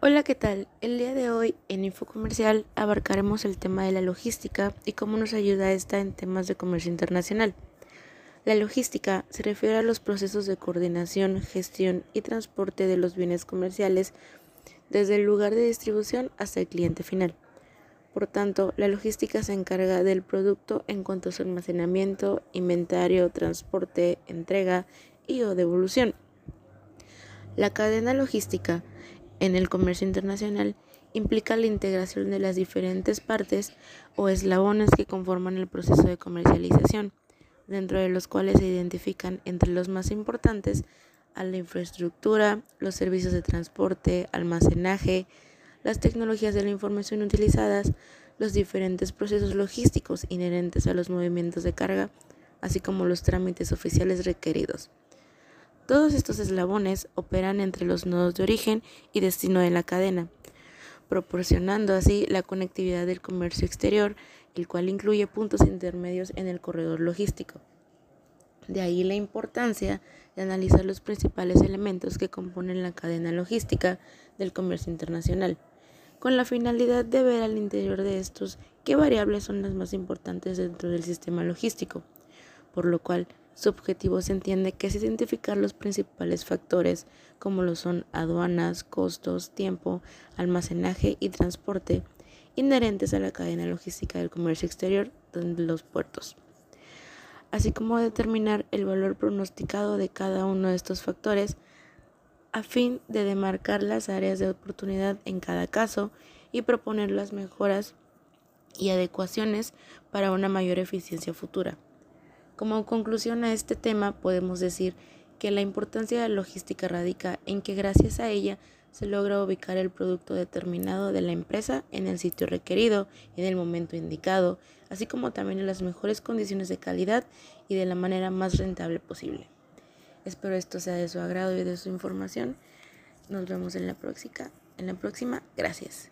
Hola, ¿qué tal? El día de hoy en Info Comercial abarcaremos el tema de la logística y cómo nos ayuda esta en temas de comercio internacional. La logística se refiere a los procesos de coordinación, gestión y transporte de los bienes comerciales desde el lugar de distribución hasta el cliente final. Por tanto, la logística se encarga del producto en cuanto a su almacenamiento, inventario, transporte, entrega y o devolución. La cadena logística en el comercio internacional implica la integración de las diferentes partes o eslabones que conforman el proceso de comercialización, dentro de los cuales se identifican entre los más importantes a la infraestructura, los servicios de transporte, almacenaje, las tecnologías de la información utilizadas, los diferentes procesos logísticos inherentes a los movimientos de carga, así como los trámites oficiales requeridos. Todos estos eslabones operan entre los nodos de origen y destino de la cadena, proporcionando así la conectividad del comercio exterior, el cual incluye puntos intermedios en el corredor logístico. De ahí la importancia de analizar los principales elementos que componen la cadena logística del comercio internacional, con la finalidad de ver al interior de estos qué variables son las más importantes dentro del sistema logístico, por lo cual su objetivo se entiende que es identificar los principales factores como lo son aduanas, costos, tiempo, almacenaje y transporte inherentes a la cadena logística del comercio exterior de los puertos, así como determinar el valor pronosticado de cada uno de estos factores a fin de demarcar las áreas de oportunidad en cada caso y proponer las mejoras y adecuaciones para una mayor eficiencia futura. Como conclusión a este tema podemos decir que la importancia de la logística radica en que gracias a ella se logra ubicar el producto determinado de la empresa en el sitio requerido, en el momento indicado, así como también en las mejores condiciones de calidad y de la manera más rentable posible. Espero esto sea de su agrado y de su información. Nos vemos en la próxima. En la próxima. Gracias.